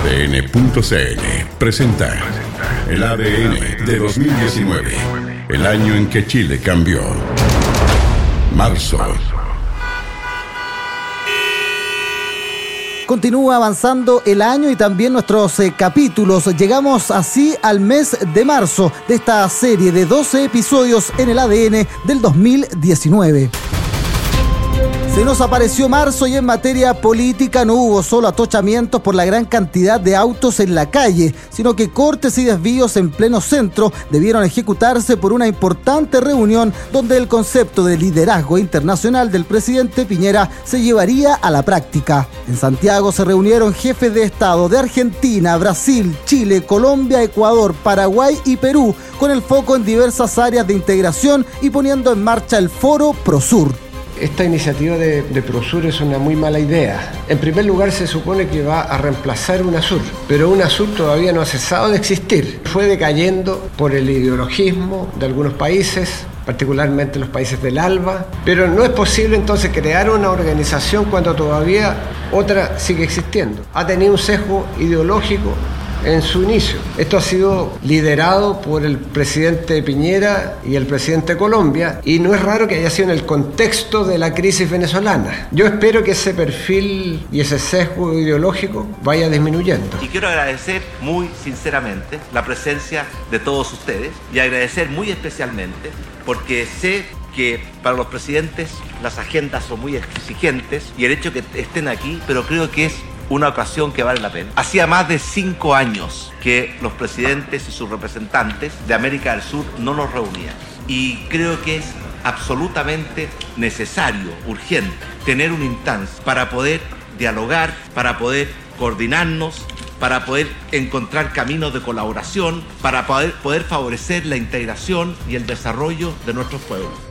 ADN.cl presenta el ADN de 2019, el año en que Chile cambió. Marzo. Continúa avanzando el año y también nuestros eh, capítulos. Llegamos así al mes de marzo de esta serie de 12 episodios en el ADN del 2019. Se nos apareció marzo y en materia política no hubo solo atochamientos por la gran cantidad de autos en la calle, sino que cortes y desvíos en pleno centro debieron ejecutarse por una importante reunión donde el concepto de liderazgo internacional del presidente Piñera se llevaría a la práctica. En Santiago se reunieron jefes de Estado de Argentina, Brasil, Chile, Colombia, Ecuador, Paraguay y Perú, con el foco en diversas áreas de integración y poniendo en marcha el foro Prosur esta iniciativa de, Prosur es una muy mala idea. En primer lugar, se supone que va a reemplazar UNASUR, pero UNASUR todavía no ha cesado de existir. Fue decayendo por el ideologismo de algunos países, particularmente los países del ALBA, pero no es posible entonces crear una organización cuando todavía otra sigue existiendo. Ha tenido un sesgo ideológico en su inicio. Esto ha sido liderado por el presidente Piñera y el presidente de Colombia y no es raro que haya sido en el contexto de la crisis venezolana. Yo espero que ese perfil y ese sesgo ideológico vaya disminuyendo. Y quiero agradecer muy sinceramente la presencia de todos ustedes y agradecer muy especialmente porque sé que para los presidentes las agendas son muy exigentes y el hecho que estén aquí, pero creo que es una ocasión que vale la pena. Hacía más de cinco años que los presidentes y sus representantes de América del Sur no nos reunían. Y creo que es absolutamente necesario, urgente, tener una instancia para poder dialogar, para poder coordinarnos, para poder encontrar caminos de colaboración, para poder, poder favorecer la integración y el desarrollo de nuestros pueblos.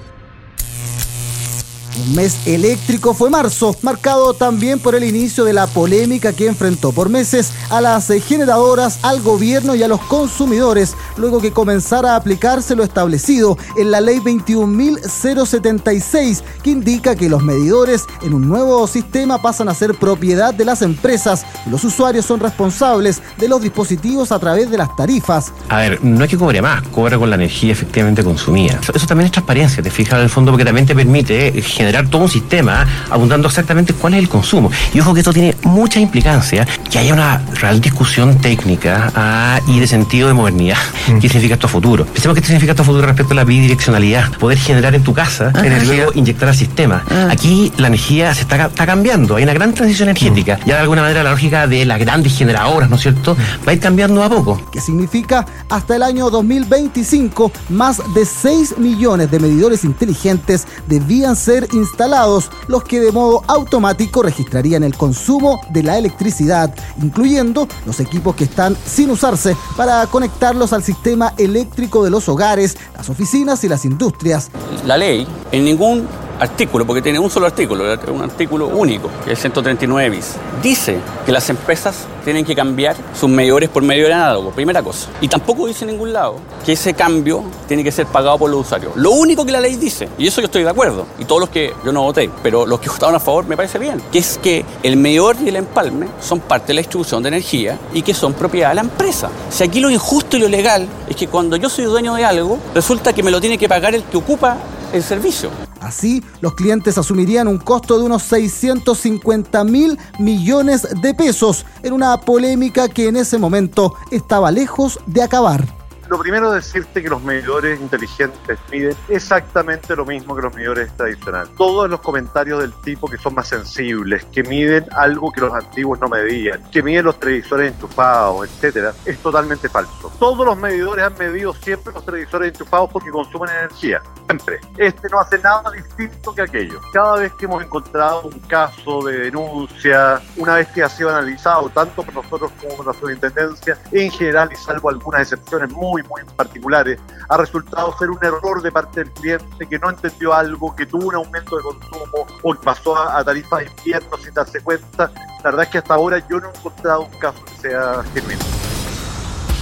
Un mes eléctrico fue marzo, marcado también por el inicio de la polémica que enfrentó por meses a las generadoras, al gobierno y a los consumidores, luego que comenzara a aplicarse lo establecido en la ley 21.076, que indica que los medidores en un nuevo sistema pasan a ser propiedad de las empresas y los usuarios son responsables de los dispositivos a través de las tarifas. A ver, no es que cobre más, cobra con la energía efectivamente consumida. Eso, también es transparencia, te fijas en el fondo, porque también te permite generar generar todo un sistema abundando exactamente cuál es el consumo. Y ojo que esto tiene mucha implicancia, que haya una real discusión técnica ah, y de sentido de modernidad. Mm. ¿Qué significa esto a futuro? Pensemos que significa esto a futuro respecto a la bidireccionalidad. Poder generar en tu casa energía y luego inyectar al sistema. Ah. Aquí la energía se está, cambiando, hay una gran transición energética. Mm. Ya de alguna manera la lógica de las grandes generadoras, ¿no es cierto?, mm. va a ir cambiando a poco. ¿Qué significa hasta el año 2025 más de 6 millones de medidores inteligentes debían ser instalados, los que de modo automático registrarían el consumo de la electricidad, incluyendo los equipos que están sin usarse para conectarlos al sistema eléctrico de los hogares, las oficinas y las industrias. La ley en ningún artículo, porque tiene un solo artículo, un artículo único, que es 139 bis. Dice que las empresas tienen que cambiar sus medidores por medio de análogo, primera cosa. Y tampoco dice en ningún lado que ese cambio tiene que ser pagado por los usuarios. Lo único que la ley dice, y eso yo estoy de acuerdo, y todos los que yo no voté, pero los que votaron a favor me parece bien, que es que el medidor y el empalme son parte de la distribución de energía y que son propiedad de la empresa. Si aquí lo injusto y lo legal es que cuando yo soy dueño de algo, resulta que me lo tiene que pagar el que ocupa el servicio. Así, los clientes asumirían un costo de unos 650 mil millones de pesos en una polémica que en ese momento estaba lejos de acabar. Lo primero es decirte que los medidores inteligentes miden exactamente lo mismo que los medidores tradicionales. Todos los comentarios del tipo que son más sensibles, que miden algo que los antiguos no medían, que miden los televisores enchufados, etcétera, es totalmente falso. Todos los medidores han medido siempre los televisores enchufados porque consumen energía. Siempre. Este no hace nada distinto que aquello. Cada vez que hemos encontrado un caso de denuncia, una vez que ha sido analizado tanto por nosotros como por la superintendencia, en general y salvo algunas excepciones muy muy, particulares, ha resultado ser un error de parte del cliente que no entendió algo, que tuvo un aumento de consumo o pasó a, tarifas de invierno sin darse cuenta. La verdad es que hasta ahora yo no he encontrado un caso que sea genuino.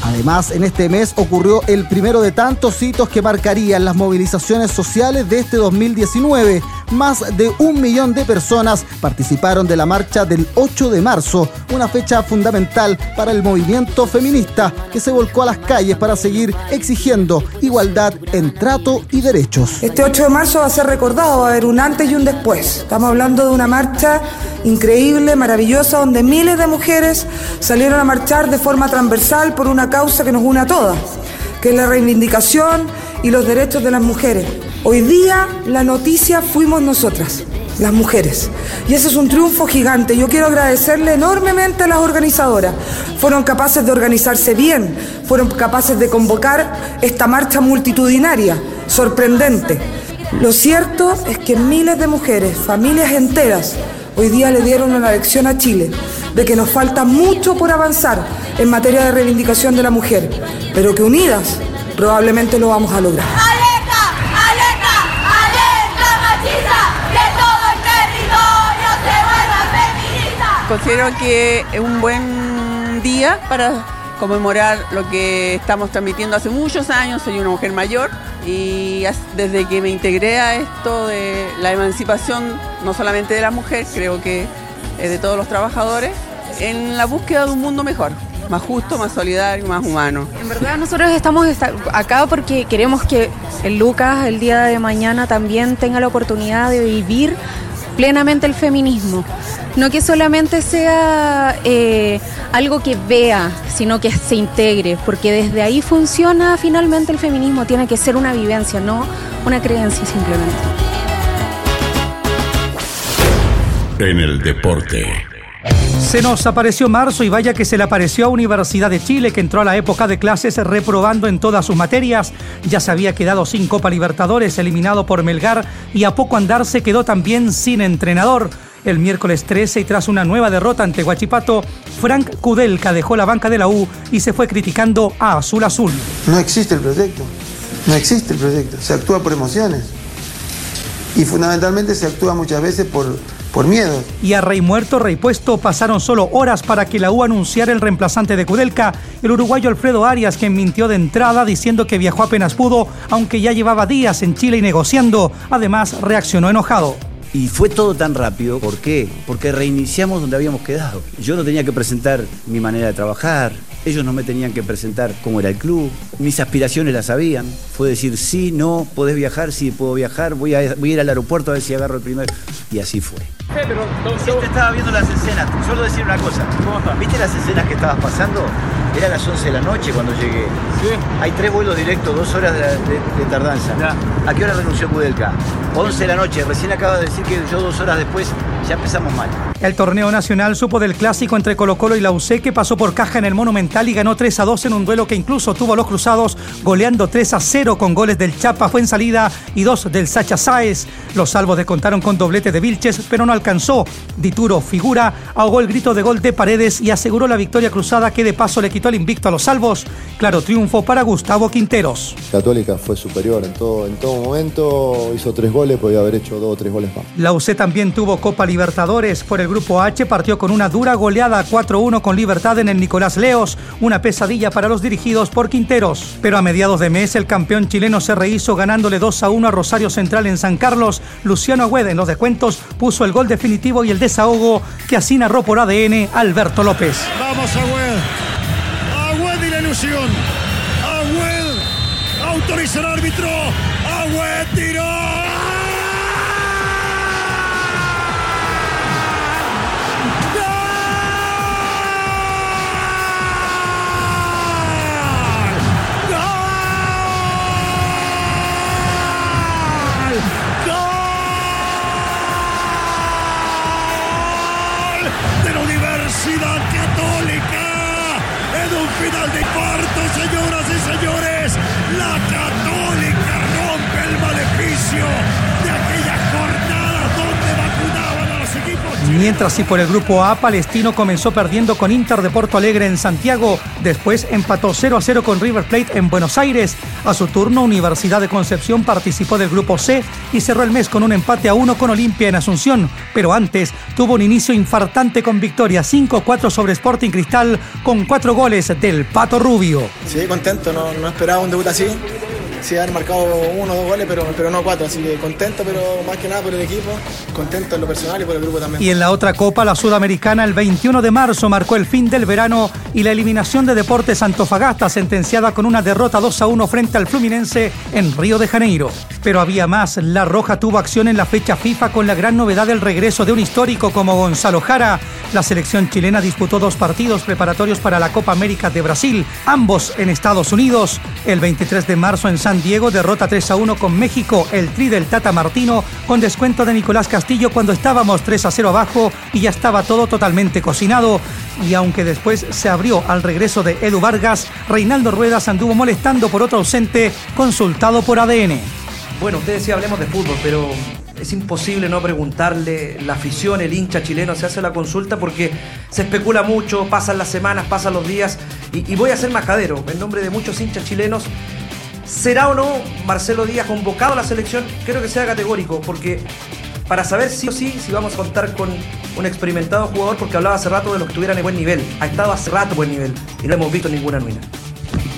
Además, en este mes ocurrió el primero de tantos hitos que marcarían las movilizaciones sociales de este 2019 más de un millón de personas participaron de la marcha del 8 de marzo, una fecha fundamental para el movimiento feminista que se volcó a las calles para seguir exigiendo igualdad en trato y derechos. Este 8 de marzo va a ser recordado, va a haber un antes y un después. Estamos hablando de una marcha increíble, maravillosa, donde miles de mujeres salieron a marchar de forma transversal por una causa que nos une a todas, que es la reivindicación y los derechos de las mujeres. Hoy día la noticia fuimos nosotras, las mujeres. Y ese es un triunfo gigante. Yo quiero agradecerle enormemente a las organizadoras. Fueron capaces de organizarse bien, fueron capaces de convocar esta marcha multitudinaria, sorprendente. Lo cierto es que miles de mujeres, familias enteras, hoy día le dieron una lección a Chile de que nos falta mucho por avanzar en materia de reivindicación de la mujer, pero que unidas probablemente lo vamos a lograr. Considero que es un buen día para conmemorar lo que estamos transmitiendo hace muchos años. Soy una mujer mayor y desde que me integré a esto de la emancipación, no solamente de la mujer, creo que de todos los trabajadores, en la búsqueda de un mundo mejor más justo, más solidario, más humano. En verdad nosotros estamos acá porque queremos que el Lucas el día de mañana también tenga la oportunidad de vivir plenamente el feminismo. No que solamente sea eh, algo que vea, sino que se integre, porque desde ahí funciona finalmente el feminismo, tiene que ser una vivencia, no una creencia simplemente. En el deporte. Se nos apareció marzo y vaya que se le apareció a Universidad de Chile, que entró a la época de clases reprobando en todas sus materias. Ya se había quedado sin Copa Libertadores, eliminado por Melgar, y a poco andar se quedó también sin entrenador. El miércoles 13 y tras una nueva derrota ante Guachipato, Frank Kudelka dejó la banca de la U y se fue criticando a Azul Azul. No existe el proyecto, no existe el proyecto, se actúa por emociones y fundamentalmente se actúa muchas veces por por miedo. Y a Rey Muerto, Rey Puesto pasaron solo horas para que la U anunciara el reemplazante de Kudelka, el uruguayo Alfredo Arias, quien mintió de entrada diciendo que viajó apenas pudo, aunque ya llevaba días en Chile y negociando. Además, reaccionó enojado. Y fue todo tan rápido, ¿por qué? Porque reiniciamos donde habíamos quedado. Yo no tenía que presentar mi manera de trabajar, ellos no me tenían que presentar cómo era el club, mis aspiraciones las sabían. Fue decir, sí, no, podés viajar, sí, puedo viajar, voy a, voy a ir al aeropuerto a ver si agarro el primero. Y así fue. Pero te estaba viendo las escenas. Solo decir una cosa. ¿Viste las escenas que estabas pasando? Era las 11 de la noche cuando llegué. Sí. Hay tres vuelos directos, dos horas de, tardanza. ¿A qué hora renunció Kudelka? 11 de la noche. Recién acaba de decir que yo dos horas después ya empezamos mal. El torneo nacional supo del clásico entre Colo Colo y la UC que pasó por caja en el Monumental y ganó 3 a 2 en un duelo que incluso tuvo a los cruzados goleando 3 a 0 con goles del Chapa fue en salida y dos del Sacha Sáez. Los salvos descontaron con doblete de Vilches, pero no alcanzó. Dituro, figura, ahogó el grito de gol de Paredes y aseguró la victoria cruzada que de paso le quitó el invicto a los salvos. Claro, triunfo para Gustavo Quinteros. Católica fue superior en todo, en todo momento, hizo tres goles, podía haber hecho dos o tres goles más. La UC también tuvo Copa Libertadores por el grupo H, partió con una dura goleada 4-1 con Libertad en el Nicolás Leos, una pesadilla para los dirigidos por Quinteros. Pero a mediados de mes el campeón chileno se rehizo ganándole 2-1 a Rosario Central en San Carlos. Luciano Agüed en los descuentos puso el gol definitivo y el desahogo que así narró por ADN Alberto López. Vamos Agüed. Agüed y la ilusión. Agüed autoriza el árbitro. Agüed tiró. Final de cuarto, señoras y señores. La Católica rompe el maleficio Mientras si por el grupo A, Palestino comenzó perdiendo con Inter de Porto Alegre en Santiago, después empató 0 a 0 con River Plate en Buenos Aires. A su turno, Universidad de Concepción participó del grupo C y cerró el mes con un empate a 1 con Olimpia en Asunción, pero antes tuvo un inicio infartante con victoria 5-4 sobre Sporting Cristal con cuatro goles del Pato Rubio. Sí, contento, no, no esperaba un debut así sí haber marcado uno o dos goles, pero, pero no cuatro. Así que contento, pero más que nada por el equipo, contento en lo personal y por el grupo también. Y en la otra Copa, la Sudamericana, el 21 de marzo marcó el fin del verano y la eliminación de Deportes Antofagasta, sentenciada con una derrota 2 a 1 frente al Fluminense en Río de Janeiro. Pero había más, La Roja tuvo acción en la fecha FIFA con la gran novedad del regreso de un histórico como Gonzalo Jara. La selección chilena disputó dos partidos preparatorios para la Copa América de Brasil, ambos en Estados Unidos. El 23 de marzo en San Diego derrota 3 a 1 con México, el tri del Tata Martino, con descuento de Nicolás Castillo cuando estábamos 3 a 0 abajo y ya estaba todo totalmente cocinado. Y aunque después se abrió al regreso de Edu Vargas, Reinaldo Ruedas anduvo molestando por otro ausente, consultado por ADN. Bueno, usted decía hablemos de fútbol, pero es imposible no preguntarle, la afición, el hincha chileno se hace la consulta porque se especula mucho, pasan las semanas, pasan los días y, y voy a ser majadero en nombre de muchos hinchas chilenos. ¿Será o no Marcelo Díaz convocado a la selección? Creo que sea categórico porque para saber sí o sí si vamos a contar con un experimentado jugador porque hablaba hace rato de los que estuvieran en buen nivel. Ha estado hace rato en buen nivel y no hemos visto ninguna ruina.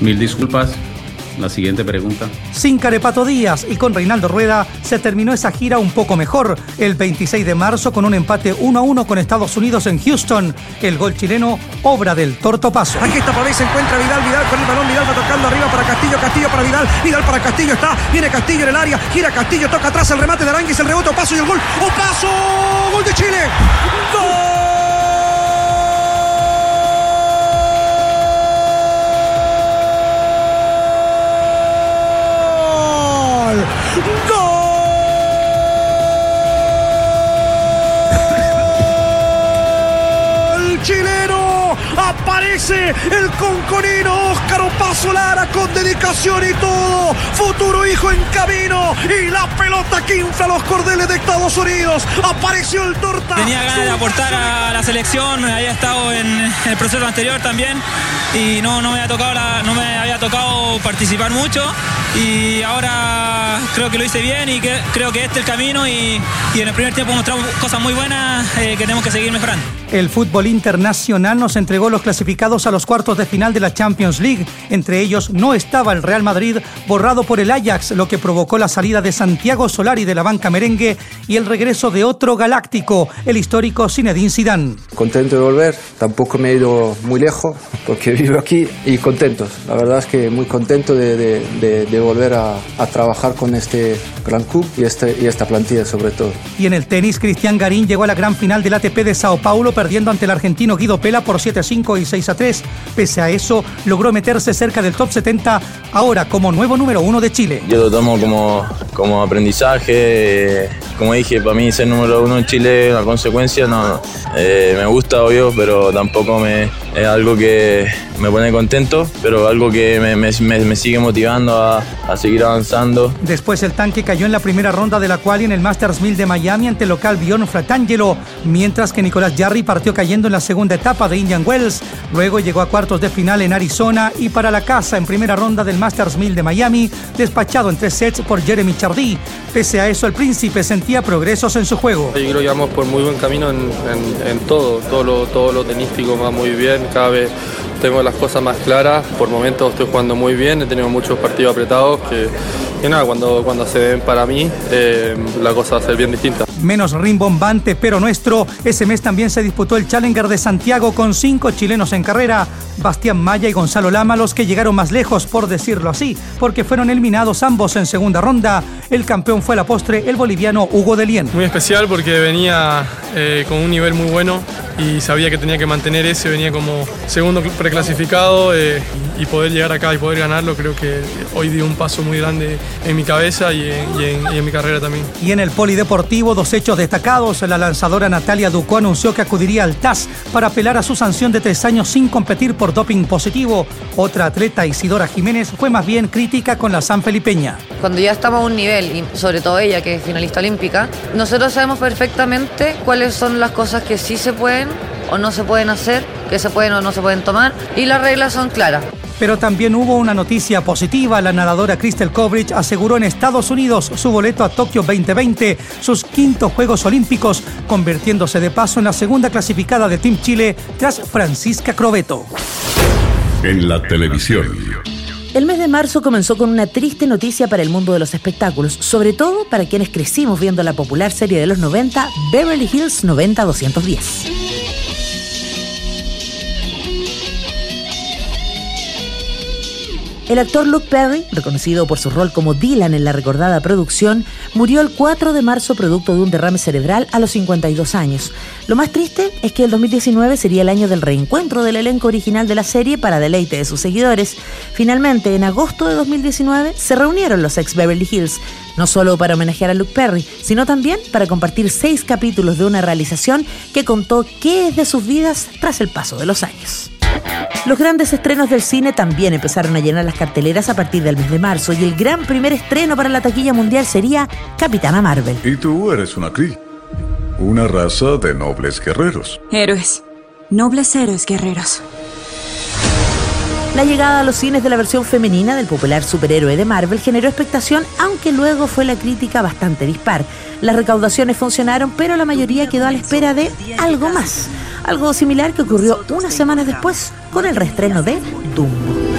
Mil disculpas. La siguiente pregunta. Sin Carepato Díaz y con Reinaldo Rueda se terminó esa gira un poco mejor. El 26 de marzo con un empate 1 a 1 con Estados Unidos en Houston. El gol chileno, obra del Torto Paso. Aquí está por ahí, se encuentra Vidal, Vidal con el balón, Vidal va tocando arriba para Castillo, Castillo para Vidal, Vidal para Castillo, está, viene Castillo en el área, gira Castillo, toca atrás el remate de Aranguis, el rebote, paso y el gol, ¡oh paso! ¡Gol de Chile! ¡Gol! Chileno. Aparece el conconino Óscar Opaso Lara con dedicación y todo. Futuro hijo en camino. Y la pelota que infla los cordeles de Estados Unidos. Apareció el torta. Tenía ganas de aportar a la selección. Había estado en el proceso anterior también. Y no, no, me, había tocado la, no me había tocado participar mucho. Y ahora creo que lo hice bien y que, creo que este es el camino. Y, y en el primer tiempo mostramos cosas muy buenas eh, que tenemos que seguir mejorando. El fútbol internacional nos entregó los clasificados a los cuartos de final de la Champions League. Entre ellos no estaba el Real Madrid, borrado por el Ajax, lo que provocó la salida de Santiago Solari de la banca merengue y el regreso de otro galáctico, el histórico Zinedine Zidane. Contento de volver, tampoco me he ido muy lejos porque vivo aquí y contentos. La verdad es que muy contento de, de, de, de volver a, a, trabajar con este gran club y, este, y esta plantilla sobre todo. Y en el tenis, Cristian Garín llegó a la gran final del ATP de Sao Paulo perdiendo ante el argentino Guido Pela por 7-5 y 6-3. Pese a eso, logró meterse cerca del top 70, ahora como nuevo número uno de Chile. Yo lo tomo como, como aprendizaje. Como dije, para mí ser número uno en Chile es una consecuencia. No, eh, me gusta, obvio, pero tampoco me, es algo que me pone contento, pero algo que me, me, me sigue motivando a, a, seguir avanzando. Después el tanque cayó en la primera ronda de la cual en el Masters 1000 de Miami ante el local Bjorn Fratangelo, mientras que Nicolás Jarry partió cayendo en la segunda etapa de Indian Wells. Luego llegó a cuartos de final en Arizona y para la casa en primera ronda del Masters 1000 de Miami, despachado en tres sets por Jeremy Chardy. Pese a eso, el príncipe sentía progresos en su juego. Yo creo que vamos por muy buen camino en, en, en todo, todo lo, todo lo tenístico va muy bien, cada vez tengo las cosas más claras, por momentos estoy jugando muy bien, he tenido muchos partidos apretados que, que nada, cuando, cuando se den para mí eh, la cosa va a ser bien distinta. Menos rimbombante, pero nuestro, ese mes también se disputó el Challenger de Santiago con cinco chilenos en carrera, Bastián Maya y Gonzalo Lama los que llegaron más lejos, por decirlo así, porque fueron eliminados ambos en segunda ronda. El campeón fue a la postre el boliviano Hugo Delien. Muy especial porque venía eh, con un nivel muy bueno y sabía que tenía que mantener ese, venía como segundo preclasificado eh, y poder llegar acá y poder ganarlo, creo que hoy dio un paso muy grande en mi cabeza y en, y en, y en mi carrera también. Y en el polideportivo, dos hechos destacados, la lanzadora Natalia Ducó anunció que acudiría al TAS para apelar a su sanción de tres años sin competir por doping positivo. Otra atleta, Isidora Jiménez, fue más bien crítica con la San Felipeña. Cuando ya estamos a un nivel, y sobre todo ella, que es finalista olímpica, nosotros sabemos perfectamente cuáles son las cosas que sí se pueden o no se pueden hacer, que se pueden o no se pueden tomar, y las reglas son claras. Pero también hubo una noticia positiva. La nadadora Crystal Kovrig aseguró en Estados Unidos su boleto a Tokio 2020, sus quintos Juegos Olímpicos, convirtiéndose de paso en la segunda clasificada de Team Chile tras Francisca Crobeto. En la televisión. El mes de marzo comenzó con una triste noticia para el mundo de los espectáculos, sobre todo para quienes crecimos viendo la popular serie de los 90, Beverly Hills 90210. El actor Luke Perry, reconocido por su rol como Dylan en la recordada producción, murió el 4 de marzo producto de un derrame cerebral a los 52 años. Lo más triste es que el 2019 sería el año del reencuentro del elenco original de la serie para deleite de sus seguidores. Finalmente, en agosto de 2019, se reunieron los ex Beverly Hills, no solo para homenajear a Luke Perry, sino también para compartir seis capítulos de una realización que contó qué es de sus vidas tras el paso de los años. Los grandes estrenos del cine también empezaron a llenar las carteleras a partir del mes de marzo y el gran primer estreno para la taquilla mundial sería Capitana Marvel. Y tú eres una Kree, una raza de nobles guerreros. Héroes. Nobles héroes guerreros. La llegada a los cines de la versión femenina del popular superhéroe de Marvel generó expectación, aunque luego fue la crítica bastante dispar. Las recaudaciones funcionaron, pero la mayoría quedó a la espera de algo más. Algo similar que ocurrió unas semanas después con el reestreno de Dumbo.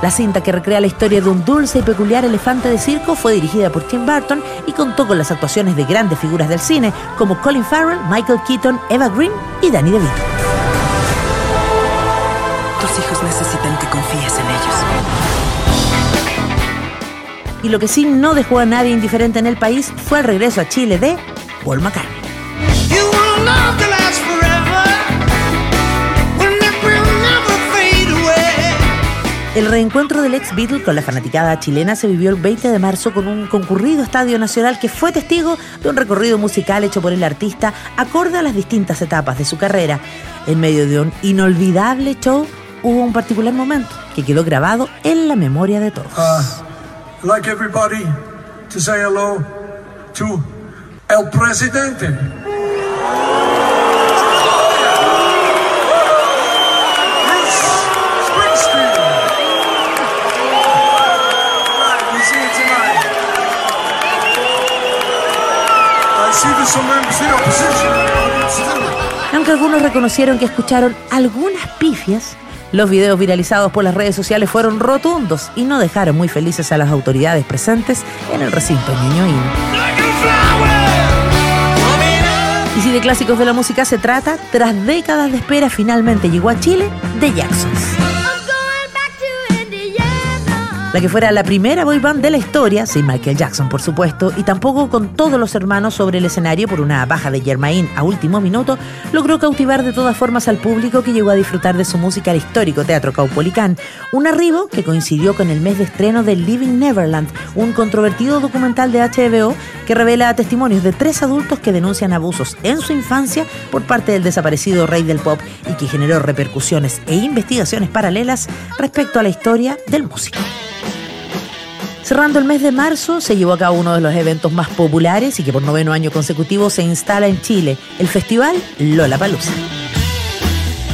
La cinta que recrea la historia de un dulce y peculiar elefante de circo fue dirigida por Tim Burton y contó con las actuaciones de grandes figuras del cine como Colin Farrell, Michael Keaton, Eva Green y Danny DeVito. Tus hijos necesitan que confíes en ellos. Y lo que sí no dejó a nadie indiferente en el país fue el regreso a Chile de Paul McCartney. El reencuentro del ex Beatle con la fanaticada chilena se vivió el 20 de marzo con un concurrido estadio nacional que fue testigo de un recorrido musical hecho por el artista acorde a las distintas etapas de su carrera. En medio de un inolvidable show hubo un particular momento que quedó grabado en la memoria de todos. Like everybody to say hello to El Presidente. Aunque algunos reconocieron que escucharon algunas pifias, los videos viralizados por las redes sociales fueron rotundos y no dejaron muy felices a las autoridades presentes en el recinto ñoñoíno. Y si de clásicos de la música se trata, tras décadas de espera finalmente llegó a Chile The Jacksons. La que fuera la primera boy band de la historia, sin Michael Jackson por supuesto, y tampoco con todos los hermanos sobre el escenario por una baja de Germain a último minuto, logró cautivar de todas formas al público que llegó a disfrutar de su música al histórico Teatro Caupolicán, un arribo que coincidió con el mes de estreno de Living Neverland, un controvertido documental de HBO que revela testimonios de tres adultos que denuncian abusos en su infancia por parte del desaparecido rey del pop y que generó repercusiones e investigaciones paralelas respecto a la historia del músico. Cerrando el mes de marzo, se llevó a cabo uno de los eventos más populares y que por noveno año consecutivo se instala en Chile, el festival Lollapalooza.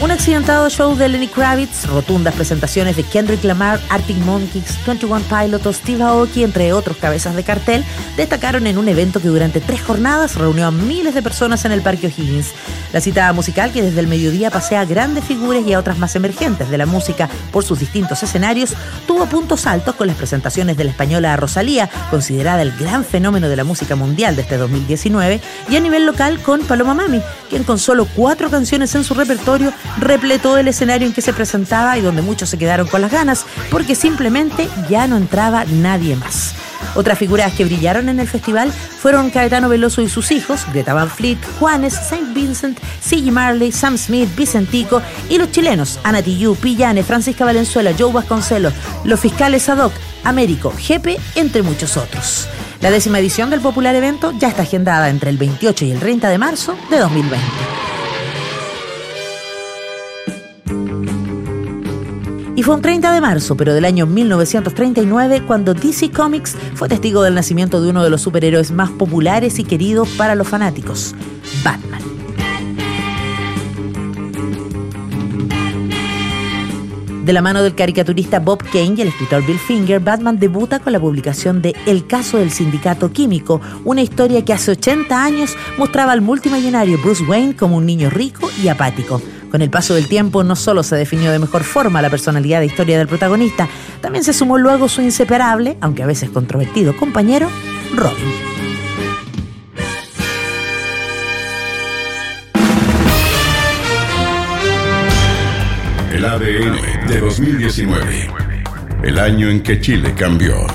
Un accidentado show de Lenny Kravitz, rotundas presentaciones de Kendrick Lamar, Arctic Monkeys, 21 Pilots, Steve Aoki, entre otros cabezas de cartel, destacaron en un evento que durante tres jornadas reunió a miles de personas en el Parque O'Higgins. La citada musical que desde el mediodía pasea a grandes figuras y a otras más emergentes de la música por sus distintos escenarios, tuvo puntos altos con las presentaciones de la española Rosalía, considerada el gran fenómeno de la música mundial de este 2019, y a nivel local con Paloma Mami, quien con solo cuatro canciones en su repertorio repletó el escenario en que se presentaba y donde muchos se quedaron con las ganas, porque simplemente ya no entraba nadie más. Otras figuras que brillaron en el festival fueron Caetano Veloso y sus hijos, Greta Van Fleet, Juanes, Saint Vincent, C.G. Marley, Sam Smith, Vicentico y los chilenos Ana Tijoux, Pillane, Francisca Valenzuela, Joe Vasconcelos, los fiscales ad hoc, Américo, Jepe, entre muchos otros. La décima edición del popular evento ya está agendada entre el 28 y el 30 de marzo de 2020. Y fue un 30 de marzo, pero del año 1939, cuando DC Comics fue testigo del nacimiento de uno de los superhéroes más populares y queridos para los fanáticos, Batman. De la mano del caricaturista Bob Kane y el escritor Bill Finger, Batman debuta con la publicación de El caso del sindicato químico, una historia que hace 80 años mostraba al multimillonario Bruce Wayne como un niño rico y apático. Con el paso del tiempo no solo se definió de mejor forma la personalidad e historia del protagonista, también se sumó luego su inseparable, aunque a veces controvertido, compañero, Robin. El ADN de 2019. El año en que Chile cambió.